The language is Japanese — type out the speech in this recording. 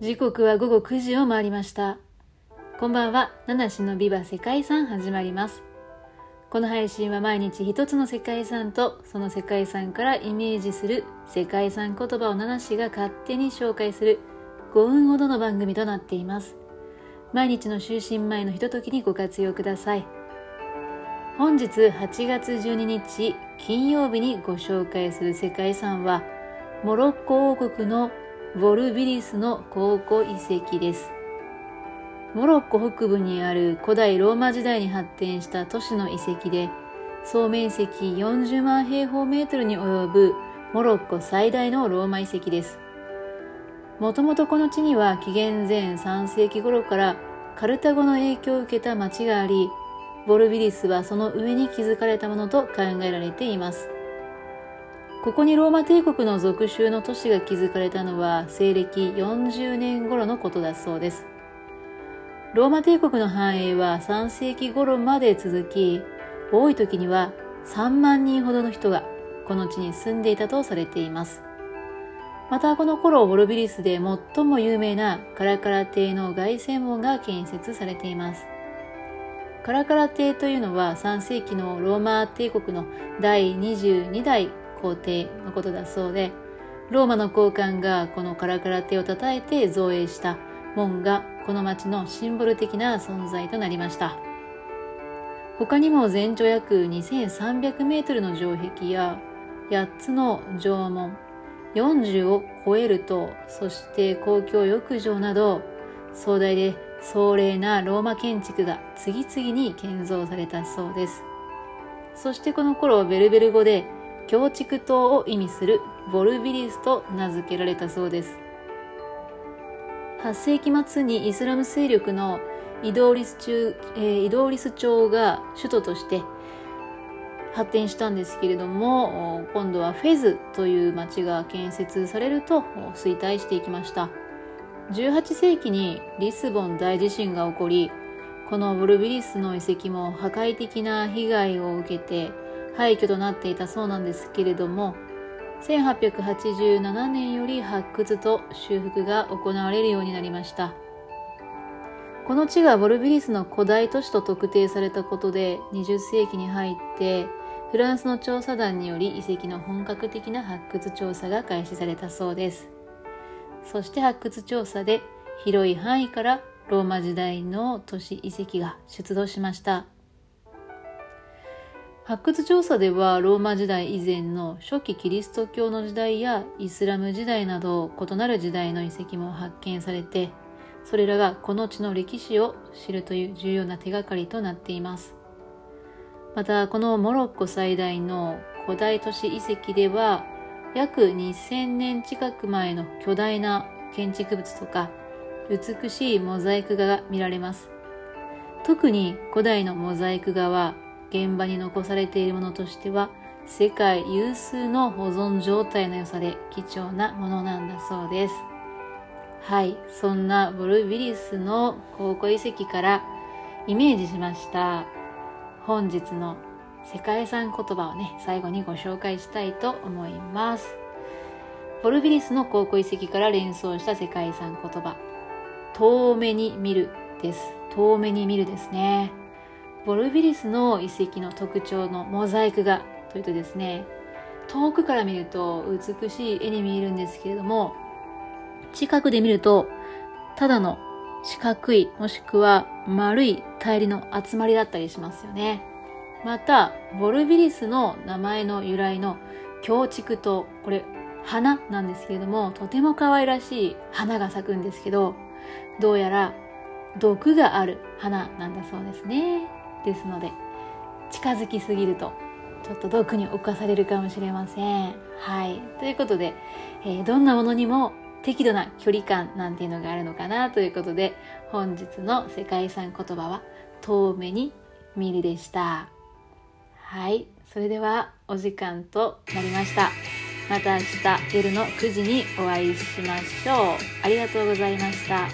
時刻は午後9時を回りました。こんばんは、七種のビバ世界遺産始まります。この配信は毎日一つの世界遺産とその世界遺産からイメージする世界遺産言葉を七種が勝手に紹介する5分ほどの番組となっています。毎日の就寝前のひとときにご活用ください。本日8月12日金曜日にご紹介する世界遺産はモロッコ王国のボルビリスの考古遺跡です。モロッコ北部にある古代ローマ時代に発展した都市の遺跡で、総面積40万平方メートルに及ぶモロッコ最大のローマ遺跡です。もともとこの地には紀元前3世紀頃からカルタゴの影響を受けた町があり、ボルビリスはその上に築かれたものと考えられています。ここにローマ帝国の属州の都市が築かれたのは西暦40年頃のことだそうです。ローマ帝国の繁栄は3世紀頃まで続き、多い時には3万人ほどの人がこの地に住んでいたとされています。またこの頃ボルビリスで最も有名なカラカラ邸の凱旋門が建設されています。カラカラ邸というのは3世紀のローマ帝国の第22代皇帝のことだそうで、ローマの高官がこのカラカラ邸を称えて造営した門がこの町のシンボル的な存在となりました。他にも全長約2300メートルの城壁や8つの城門、40を超えると、そして公共浴場など壮大で壮麗なローマ建築が次々に建造されたそうです。そしてこの頃ベルベル語で教築島を意味するボルビリスと名付けられたそうです。8世紀末にイスラム勢力のイドーリス中、えー、イドーリス朝が首都として発展したんですけれども、今度はフェズという町が建設されると衰退していきました。18世紀にリスボン大地震が起こり、このボルビリスの遺跡も破壊的な被害を受けて廃墟となっていたそうなんですけれども、1887年より発掘と修復が行われるようになりました。この地がボルビリスの古代都市と特定されたことで20世紀に入ってフランスの調査団により遺跡の本格的な発掘調査が開始されたそうです。そして発掘調査で広い範囲からローマ時代の都市遺跡が出土しました。発掘調査ではローマ時代以前の初期キリスト教の時代やイスラム時代など異なる時代の遺跡も発見されてそれらがこの地の歴史を知るという重要な手がかりとなっています。またこのモロッコ最大の古代都市遺跡では約2000年近く前の巨大な建築物とか美しいモザイク画が見られます。特に古代のモザイク画は現場に残されているものとしては世界有数の保存状態の良さで貴重なものなんだそうです。はいそんなボルビリスの考古遺跡からイメージしました。本日の世界遺産言葉をね最後にご紹介したいと思います。ボルビリスの考古遺跡から連想した世界遺産言葉。遠目に見るです。遠目に見るですね。ボルビリスの遺跡の特徴のモザイク画というとですね遠くから見ると美しい絵に見えるんですけれども近くで見るとただの四角いもしくは丸いタイルの集まりだったりしますよね。またボルビリスの名前の由来の京畜島これ花なんですけれどもとても可愛らしい花が咲くんですけどどうやら毒がある花なんだそうですね。ですので近づきすぎるとちょっと毒に侵されるかもしれません。はい。ということで、えー、どんなものにも適度な距離感なんていうのがあるのかな？ということで、本日の世界遺産言葉は遠目に見るでした。はい。それではお時間となりました。また明日夜の9時にお会いしましょう。ありがとうございました。